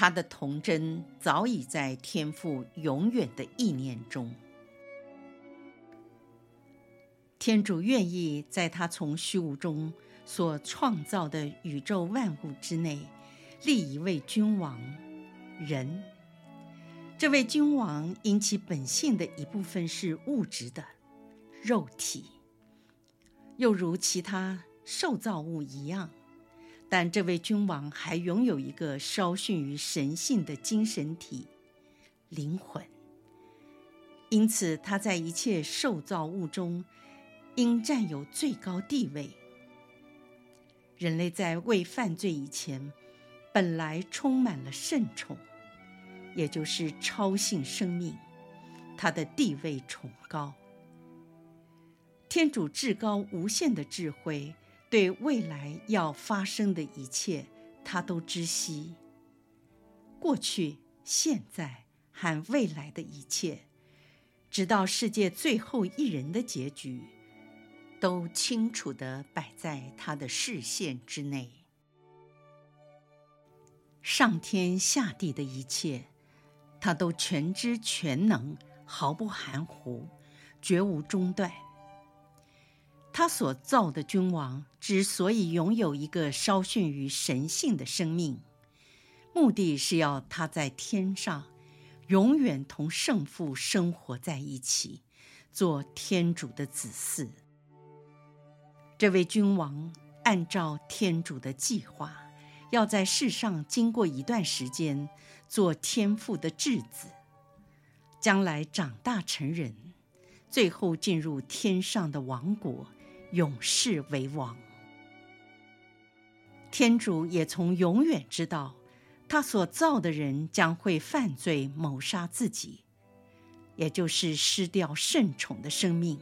他的童真早已在天父永远的意念中。天主愿意在他从虚无中所创造的宇宙万物之内立一位君王，人。这位君王因其本性的一部分是物质的肉体，又如其他受造物一样。但这位君王还拥有一个稍逊于神性的精神体——灵魂。因此，他在一切受造物中应占有最高地位。人类在未犯罪以前，本来充满了圣宠，也就是超性生命，他的地位崇高。天主至高无限的智慧。对未来要发生的一切，他都知悉。过去、现在和未来的一切，直到世界最后一人的结局，都清楚地摆在他的视线之内。上天下地的一切，他都全知全能，毫不含糊，绝无中断。他所造的君王之所以拥有一个稍逊于神性的生命，目的是要他在天上永远同圣父生活在一起，做天主的子嗣。这位君王按照天主的计划，要在世上经过一段时间，做天父的质子，将来长大成人，最后进入天上的王国。永世为王。天主也从永远知道，他所造的人将会犯罪谋杀自己，也就是失掉圣宠的生命，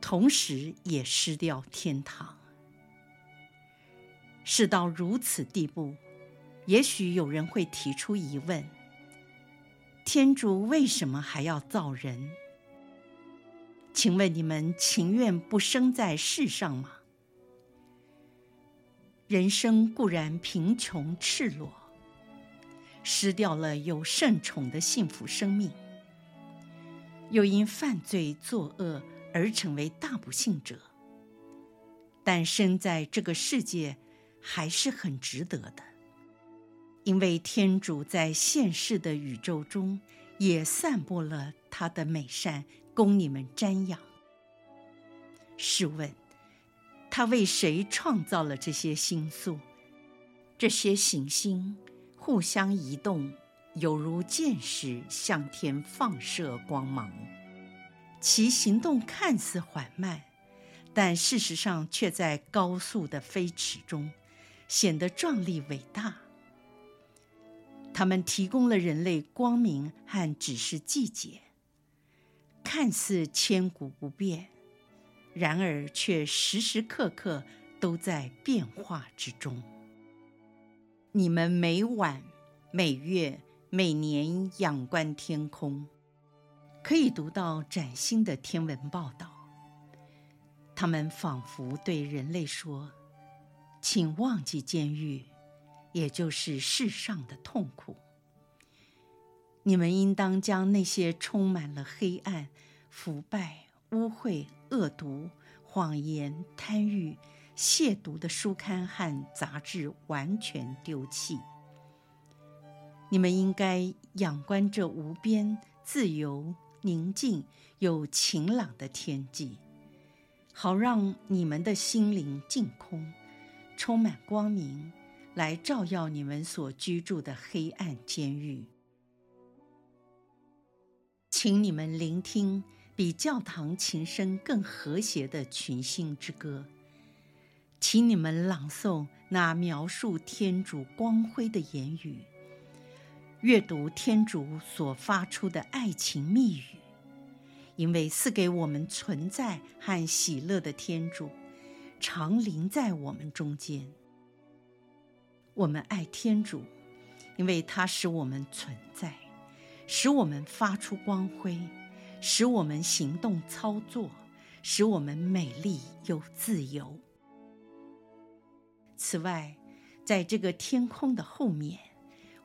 同时也失掉天堂。事到如此地步，也许有人会提出疑问：天主为什么还要造人？请问你们情愿不生在世上吗？人生固然贫穷赤裸，失掉了有圣宠的幸福生命，又因犯罪作恶而成为大不幸者。但生在这个世界还是很值得的，因为天主在现世的宇宙中也散播了他的美善。供你们瞻仰。试问，他为谁创造了这些星宿？这些行星互相移动，犹如箭矢向天放射光芒。其行动看似缓慢，但事实上却在高速的飞驰中，显得壮丽伟大。他们提供了人类光明和指示季节。看似千古不变，然而却时时刻刻都在变化之中。你们每晚、每月、每年仰观天空，可以读到崭新的天文报道。他们仿佛对人类说：“请忘记监狱，也就是世上的痛苦。”你们应当将那些充满了黑暗、腐败、污秽、恶毒、谎言、贪欲、亵渎的书刊和杂志完全丢弃。你们应该仰观这无边、自由、宁静又晴朗的天际，好让你们的心灵净空，充满光明，来照耀你们所居住的黑暗监狱。请你们聆听比教堂琴声更和谐的群星之歌，请你们朗诵那描述天主光辉的言语，阅读天主所发出的爱情密语，因为赐给我们存在和喜乐的天主，常临在我们中间。我们爱天主，因为他使我们存在，使我们发出光辉，使我们行动操作，使我们美丽又自由。此外，在这个天空的后面，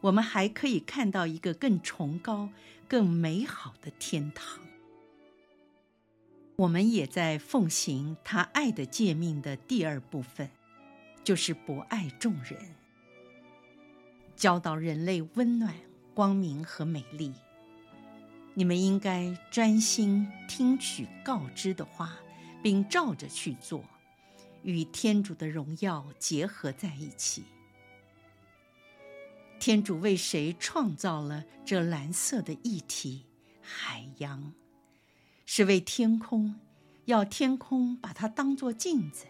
我们还可以看到一个更崇高、更美好的天堂。我们也在奉行他爱的诫命的第二部分，就是博爱众人，教导人类温暖、光明和美丽。你们应该专心听取告知的话，并照着去做。与天主的荣耀结合在一起。天主为谁创造了这蓝色的一体海洋？是为天空，要天空把它当作镜子；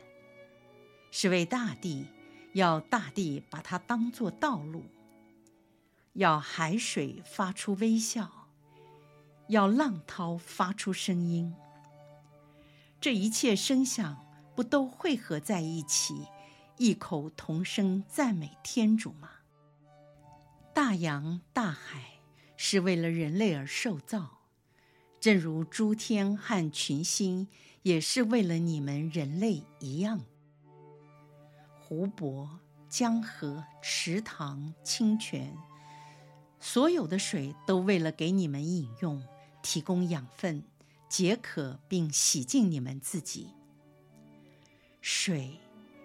是为大地，要大地把它当作道路；要海水发出微笑，要浪涛发出声音。这一切声响。不都汇合在一起，异口同声赞美天主吗？大洋、大海是为了人类而受造，正如诸天和群星也是为了你们人类一样。湖泊、江河、池塘、清泉，所有的水都为了给你们饮用，提供养分，解渴并洗净你们自己。水，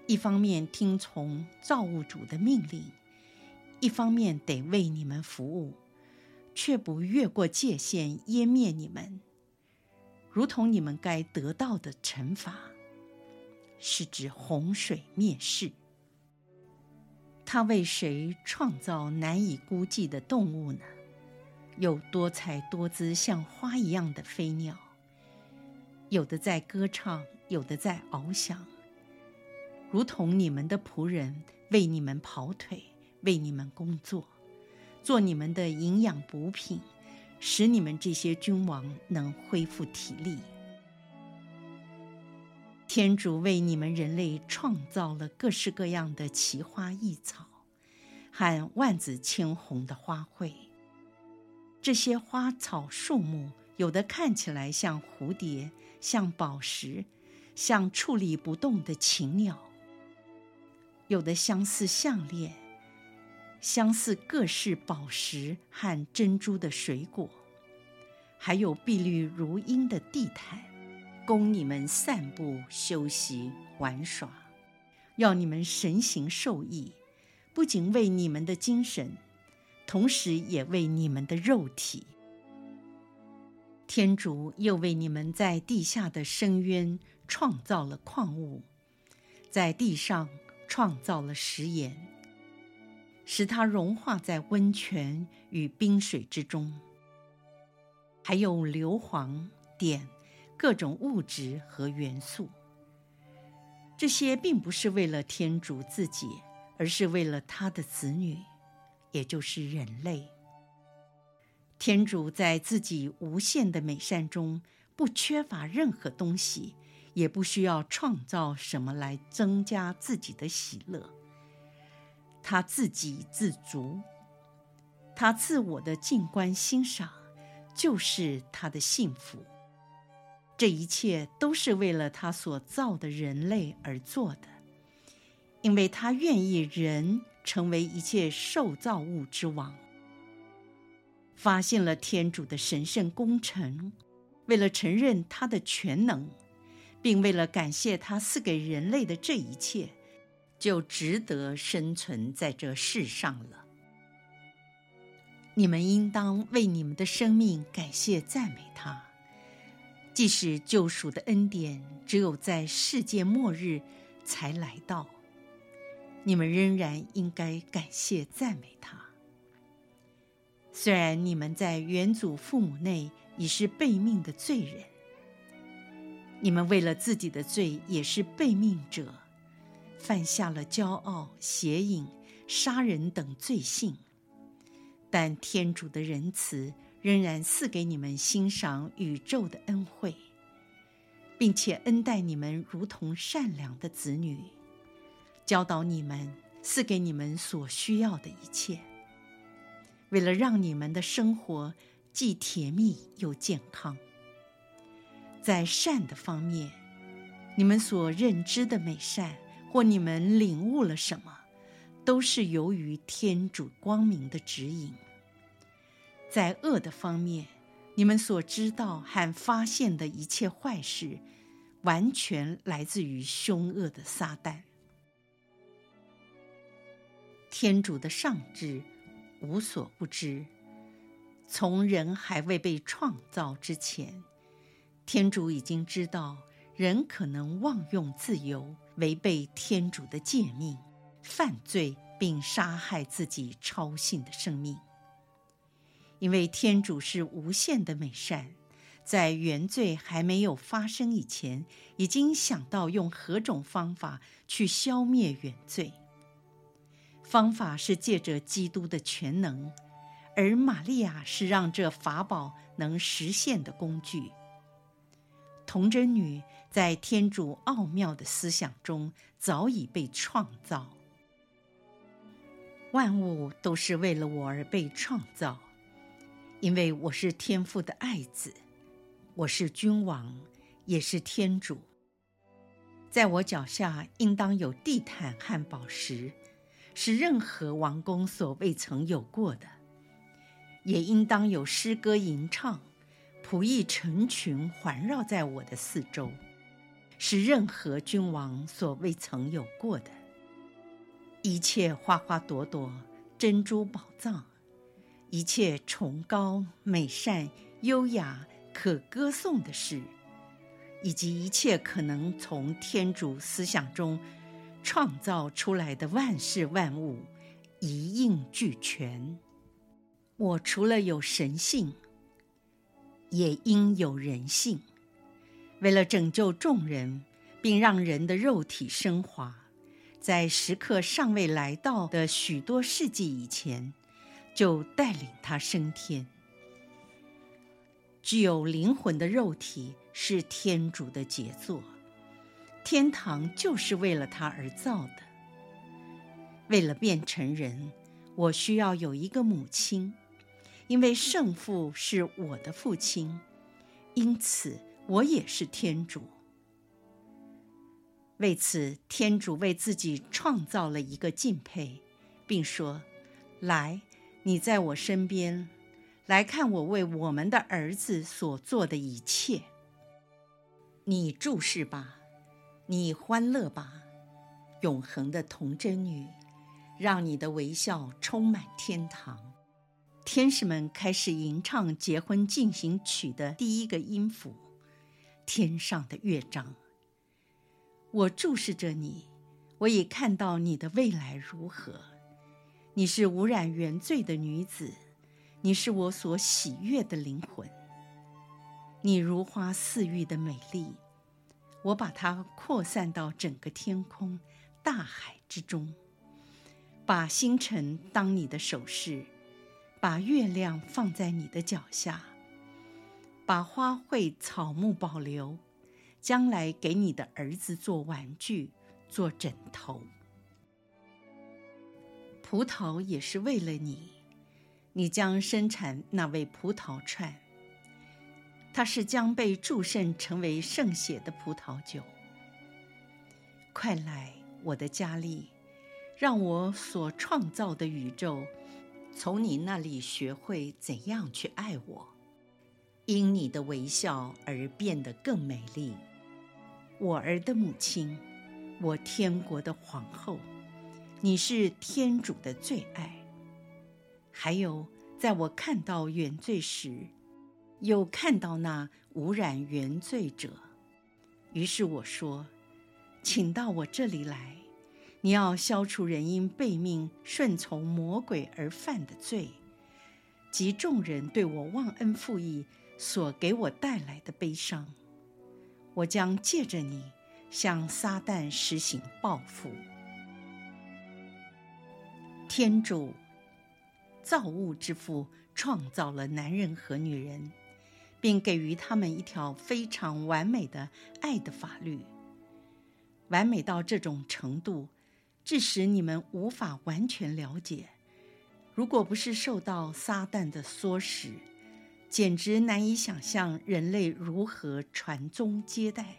一方面听从造物主的命令，一方面得为你们服务，却不越过界限湮灭你们，如同你们该得到的惩罚，是指洪水灭世。他为谁创造难以估计的动物呢？有多彩多姿，像花一样的飞鸟，有的在歌唱，有的在翱翔。如同你们的仆人为你们跑腿，为你们工作，做你们的营养补品，使你们这些君王能恢复体力。天主为你们人类创造了各式各样的奇花异草和万紫千红的花卉。这些花草树木，有的看起来像蝴蝶，像宝石，像矗立不动的禽鸟。有的相似项链，相似各式宝石和珍珠的水果，还有碧绿如茵的地毯，供你们散步、休息、玩耍，要你们神行受益，不仅为你们的精神，同时也为你们的肉体。天主又为你们在地下的深渊创造了矿物，在地上。创造了食盐，使它融化在温泉与冰水之中，还有硫磺、碘各种物质和元素。这些并不是为了天主自己，而是为了他的子女，也就是人类。天主在自己无限的美善中不缺乏任何东西。也不需要创造什么来增加自己的喜乐，他自给自足，他自我的静观欣赏就是他的幸福。这一切都是为了他所造的人类而做的，因为他愿意人成为一切受造物之王。发现了天主的神圣工程，为了承认他的全能。并为了感谢他赐给人类的这一切，就值得生存在这世上了。你们应当为你们的生命感谢赞美他，即使救赎的恩典只有在世界末日才来到，你们仍然应该感谢赞美他。虽然你们在远祖父母内已是被命的罪人。你们为了自己的罪也是被命者，犯下了骄傲、邪淫、杀人等罪性，但天主的仁慈仍然赐给你们欣赏宇宙的恩惠，并且恩待你们如同善良的子女，教导你们，赐给你们所需要的一切，为了让你们的生活既甜蜜又健康。在善的方面，你们所认知的美善，或你们领悟了什么，都是由于天主光明的指引。在恶的方面，你们所知道和发现的一切坏事，完全来自于凶恶的撒旦。天主的上智无所不知，从人还未被创造之前。天主已经知道人可能妄用自由，违背天主的诫命，犯罪并杀害自己超性的生命。因为天主是无限的美善，在原罪还没有发生以前，已经想到用何种方法去消灭原罪。方法是借着基督的全能，而玛利亚是让这法宝能实现的工具。童贞女在天主奥妙的思想中早已被创造，万物都是为了我而被创造，因为我是天父的爱子，我是君王，也是天主。在我脚下应当有地毯和宝石，是任何王宫所未曾有过的；也应当有诗歌吟唱。仆役成群环绕在我的四周，是任何君王所未曾有过的。一切花花朵朵、珍珠宝藏，一切崇高、美善、优雅、可歌颂的事，以及一切可能从天主思想中创造出来的万事万物，一应俱全。我除了有神性。也应有人性，为了拯救众人，并让人的肉体升华，在时刻尚未来到的许多世纪以前，就带领他升天。具有灵魂的肉体是天主的杰作，天堂就是为了他而造的。为了变成人，我需要有一个母亲。因为圣父是我的父亲，因此我也是天主。为此，天主为自己创造了一个敬佩，并说：“来，你在我身边，来看我为我们的儿子所做的一切。你注视吧，你欢乐吧，永恒的童贞女，让你的微笑充满天堂。”天使们开始吟唱结婚进行曲的第一个音符，天上的乐章。我注视着你，我已看到你的未来如何。你是无染原罪的女子，你是我所喜悦的灵魂。你如花似玉的美丽，我把它扩散到整个天空、大海之中，把星辰当你的首饰。把月亮放在你的脚下，把花卉草木保留，将来给你的儿子做玩具、做枕头。葡萄也是为了你，你将生产那位葡萄串，它是将被祝圣成为圣血的葡萄酒。快来，我的佳丽，让我所创造的宇宙。从你那里学会怎样去爱我，因你的微笑而变得更美丽。我儿的母亲，我天国的皇后，你是天主的最爱。还有，在我看到原罪时，又看到那无染原罪者，于是我说：“请到我这里来。”你要消除人因背命顺从魔鬼而犯的罪，及众人对我忘恩负义所给我带来的悲伤。我将借着你，向撒旦实行报复。天主，造物之父，创造了男人和女人，并给予他们一条非常完美的爱的法律，完美到这种程度，致使你们无法完全了解。如果不是受到撒旦的唆使，简直难以想象人类如何传宗接代。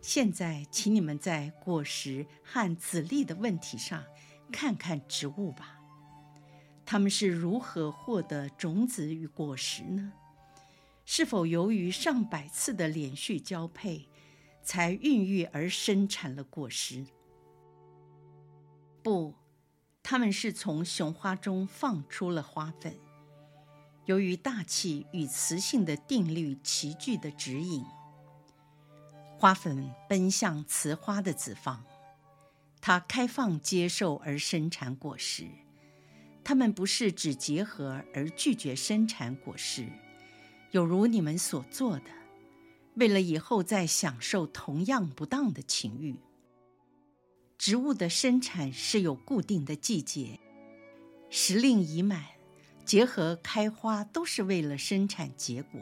现在，请你们在果实和子粒的问题上看看植物吧。它们是如何获得种子与果实呢？是否由于上百次的连续交配，才孕育而生产了果实？不，他们是从雄花中放出了花粉。由于大气与雌性的定律齐聚的指引。花粉奔向雌花的子房，它开放接受而生产果实。它们不是只结合而拒绝生产果实，有如你们所做的，为了以后再享受同样不当的情欲。植物的生产是有固定的季节，时令已满，结合开花都是为了生产结果。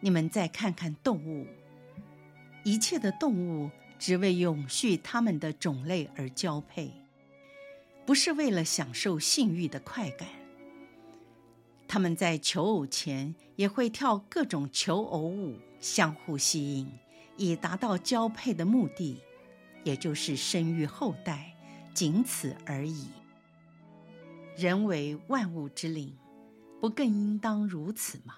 你们再看看动物。一切的动物只为永续它们的种类而交配，不是为了享受性欲的快感。它们在求偶前也会跳各种求偶舞，相互吸引，以达到交配的目的，也就是生育后代，仅此而已。人为万物之灵，不更应当如此吗？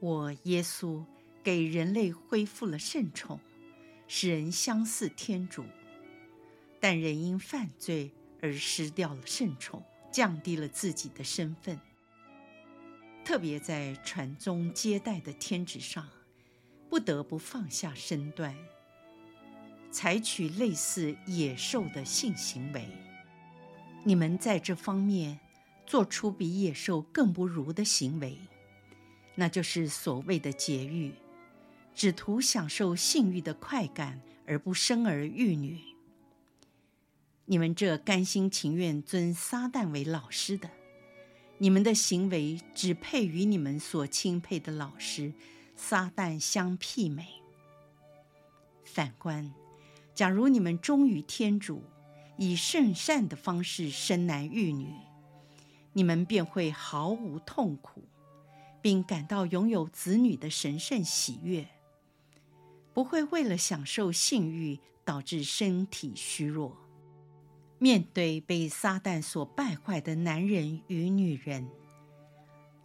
我耶稣。给人类恢复了圣宠，使人相似天主，但人因犯罪而失掉了圣宠，降低了自己的身份。特别在传宗接代的天职上，不得不放下身段，采取类似野兽的性行为。你们在这方面做出比野兽更不如的行为，那就是所谓的节育。只图享受性欲的快感而不生儿育女，你们这甘心情愿尊撒旦为老师的，你们的行为只配与你们所钦佩的老师撒旦相媲美。反观，假如你们忠于天主，以圣善的方式生男育女，你们便会毫无痛苦，并感到拥有子女的神圣喜悦。不会为了享受性欲导致身体虚弱。面对被撒旦所败坏的男人与女人，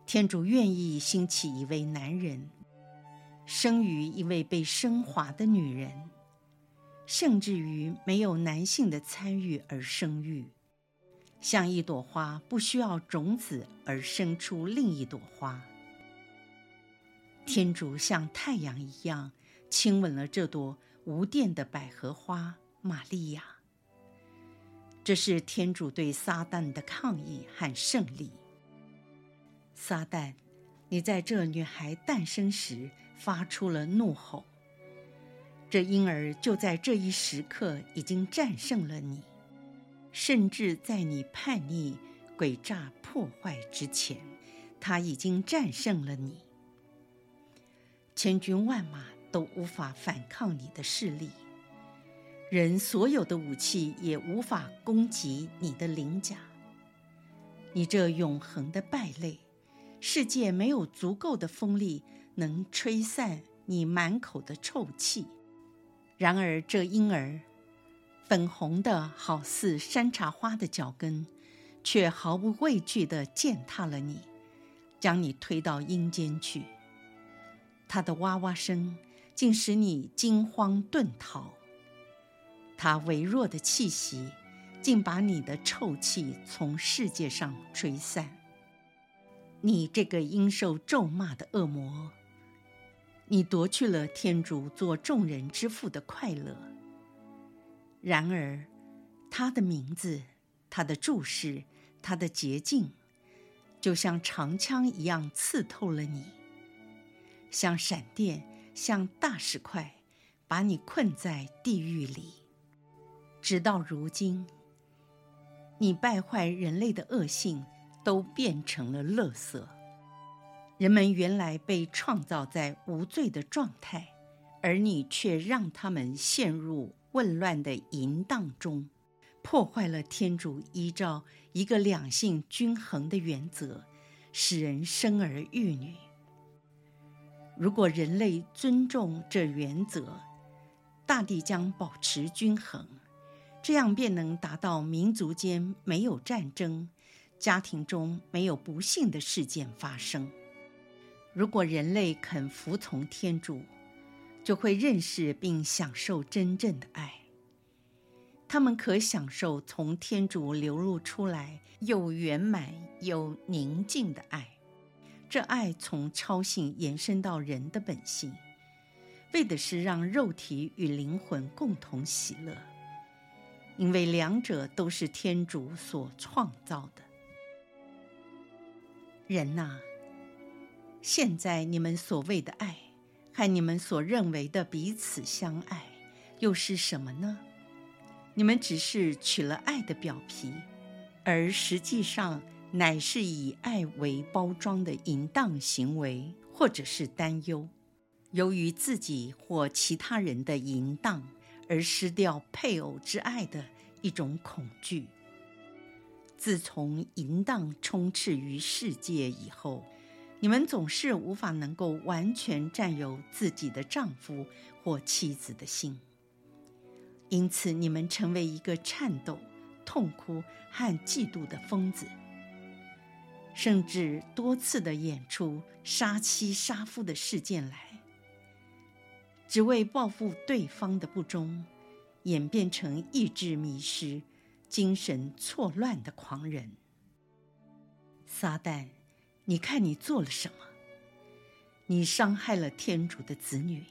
天主愿意兴起一位男人，生于一位被升华的女人，甚至于没有男性的参与而生育，像一朵花不需要种子而生出另一朵花。天主像太阳一样。亲吻了这朵无电的百合花，玛利亚。这是天主对撒旦的抗议和胜利。撒旦，你在这女孩诞生时发出了怒吼，这婴儿就在这一时刻已经战胜了你，甚至在你叛逆、诡诈、破坏之前，他已经战胜了你。千军万马。都无法反抗你的势力，人所有的武器也无法攻击你的鳞甲。你这永恒的败类，世界没有足够的风力能吹散你满口的臭气。然而，这婴儿，粉红的好似山茶花的脚跟，却毫不畏惧地践踏了你，将你推到阴间去。他的哇哇声。竟使你惊慌遁逃，他微弱的气息，竟把你的臭气从世界上吹散。你这个应受咒骂的恶魔，你夺去了天主做众人之父的快乐。然而，他的名字、他的注视、他的洁净，就像长枪一样刺透了你，像闪电。像大石块把你困在地狱里。直到如今，你败坏人类的恶性都变成了垃圾。人们原来被创造在无罪的状态，而你却让他们陷入混乱的淫荡中，破坏了天主依照一个两性均衡的原则，使人生儿育女。如果人类尊重这原则，大地将保持均衡，这样便能达到民族间没有战争，家庭中没有不幸的事件发生。如果人类肯服从天主，就会认识并享受真正的爱。他们可享受从天主流露出来又圆满又宁静的爱。这爱从超性延伸到人的本性，为的是让肉体与灵魂共同喜乐，因为两者都是天主所创造的。人呐，现在你们所谓的爱，和你们所认为的彼此相爱，又是什么呢？你们只是取了爱的表皮，而实际上。乃是以爱为包装的淫荡行为，或者是担忧，由于自己或其他人的淫荡而失掉配偶之爱的一种恐惧。自从淫荡充斥于世界以后，你们总是无法能够完全占有自己的丈夫或妻子的心，因此你们成为一个颤抖、痛哭和嫉妒的疯子。甚至多次的演出杀妻杀夫的事件来，只为报复对方的不忠，演变成意志迷失、精神错乱的狂人。撒旦，你看你做了什么？你伤害了天主的子女，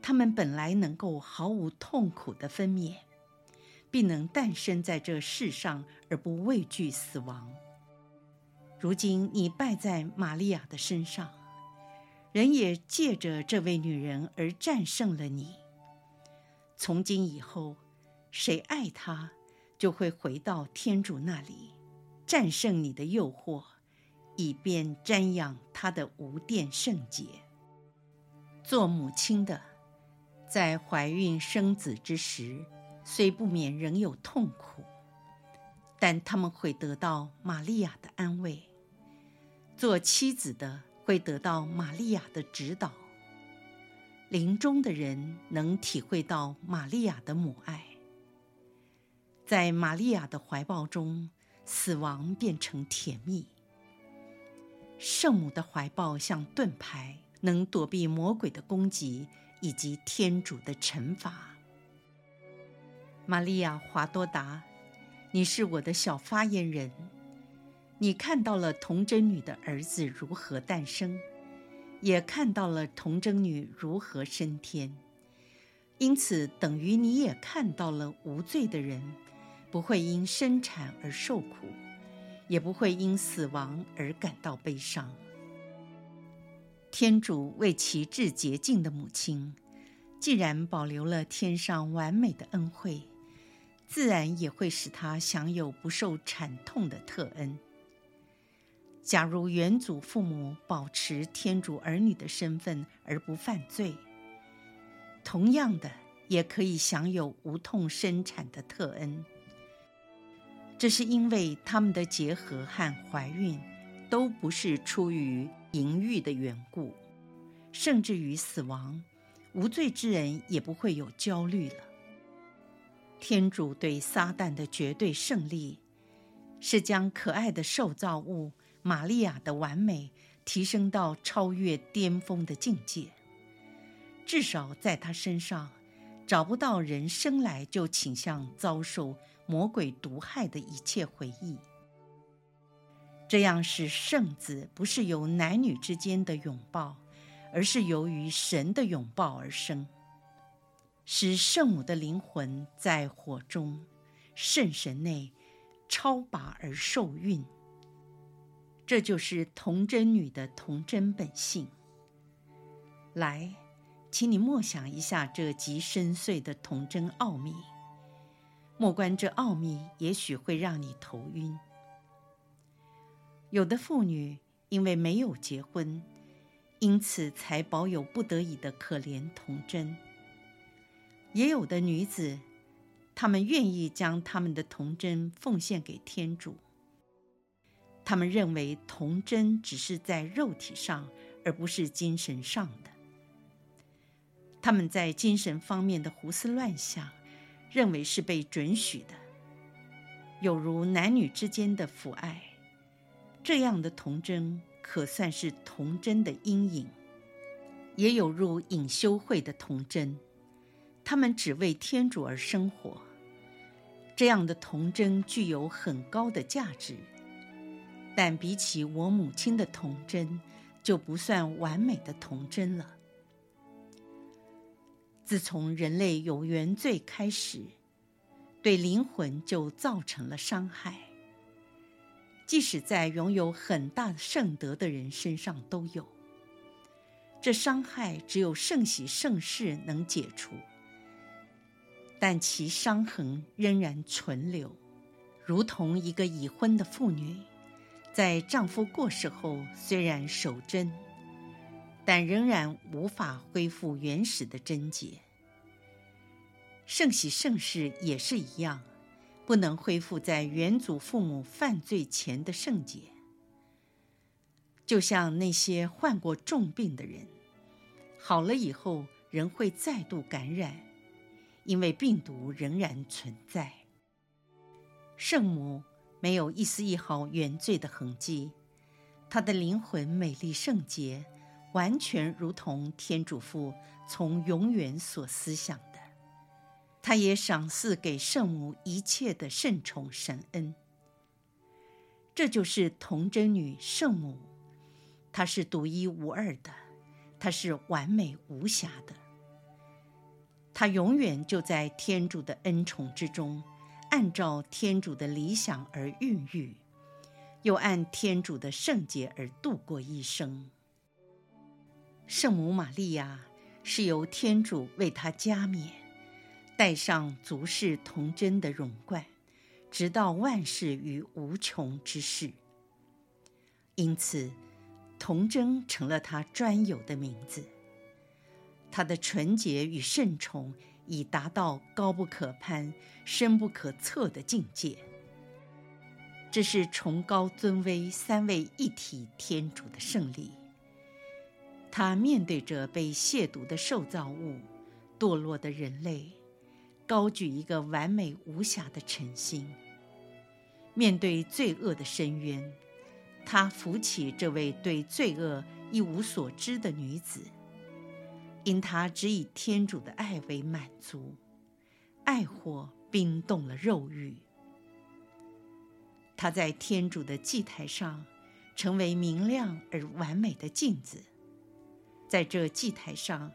他们本来能够毫无痛苦的分娩，并能诞生在这世上而不畏惧死亡。如今你败在玛利亚的身上，人也借着这位女人而战胜了你。从今以后，谁爱她，就会回到天主那里，战胜你的诱惑，以便瞻仰她的无玷圣洁。做母亲的，在怀孕生子之时，虽不免仍有痛苦。但他们会得到玛利亚的安慰，做妻子的会得到玛利亚的指导，临终的人能体会到玛利亚的母爱，在玛利亚的怀抱中，死亡变成甜蜜。圣母的怀抱像盾牌，能躲避魔鬼的攻击以及天主的惩罚。玛利亚·华多达。你是我的小发言人，你看到了童贞女的儿子如何诞生，也看到了童贞女如何升天，因此等于你也看到了无罪的人不会因生产而受苦，也不会因死亡而感到悲伤。天主为其至洁净的母亲，既然保留了天上完美的恩惠。自然也会使他享有不受惨痛的特恩。假如原祖父母保持天主儿女的身份而不犯罪，同样的也可以享有无痛生产的特恩。这是因为他们的结合和怀孕都不是出于淫欲的缘故，甚至于死亡，无罪之人也不会有焦虑了。天主对撒旦的绝对胜利，是将可爱的受造物玛利亚的完美提升到超越巅峰的境界。至少在她身上，找不到人生来就倾向遭受魔鬼毒害的一切回忆。这样使圣子不是由男女之间的拥抱，而是由于神的拥抱而生。使圣母的灵魂在火中、圣神内超拔而受孕，这就是童贞女的童贞本性。来，请你默想一下这极深邃的童真奥秘。莫观这奥秘，也许会让你头晕。有的妇女因为没有结婚，因此才保有不得已的可怜童真；也有的女子，她们愿意将她们的童真奉献给天主。她们认为童真只是在肉体上，而不是精神上的。她们在精神方面的胡思乱想，认为是被准许的，有如男女之间的父爱，这样的童真可算是童真的阴影；也有如隐修会的童真，他们只为天主而生活，这样的童真具有很高的价值，但比起我母亲的童真，就不算完美的童真了。自从人类有原罪开始，对灵魂就造成了伤害。即使在拥有很大圣德的人身上都有。这伤害只有圣喜圣事能解除，但其伤痕仍然存留，如同一个已婚的妇女，在丈夫过世后虽然守贞。但仍然无法恢复原始的贞洁。圣洗圣事也是一样，不能恢复在原祖父母犯罪前的圣洁。就像那些患过重病的人，好了以后仍会再度感染，因为病毒仍然存在。圣母没有一丝一毫原罪的痕迹，她的灵魂美丽圣洁。完全如同天主父从永远所思想的，他也赏赐给圣母一切的圣宠神恩。这就是童真女圣母，她是独一无二的，她是完美无瑕的，她永远就在天主的恩宠之中，按照天主的理想而孕育，又按天主的圣洁而度过一生。圣母玛利亚是由天主为她加冕，戴上足视童真的荣冠，直到万世与无穷之世。因此，童真成了她专有的名字。她的纯洁与圣宠已达到高不可攀、深不可测的境界。这是崇高尊威三位一体天主的胜利。他面对着被亵渎的受造物、堕落的人类，高举一个完美无瑕的诚心。面对罪恶的深渊，他扶起这位对罪恶一无所知的女子，因他只以天主的爱为满足，爱火冰冻了肉欲。他在天主的祭台上，成为明亮而完美的镜子。在这祭台上，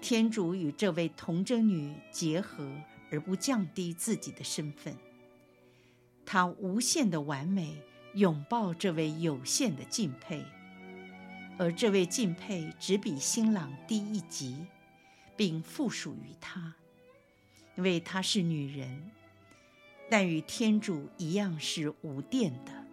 天主与这位童真女结合，而不降低自己的身份。他无限的完美，拥抱这位有限的敬佩，而这位敬佩只比新郎低一级，并附属于他，因为她是女人，但与天主一样是无电的。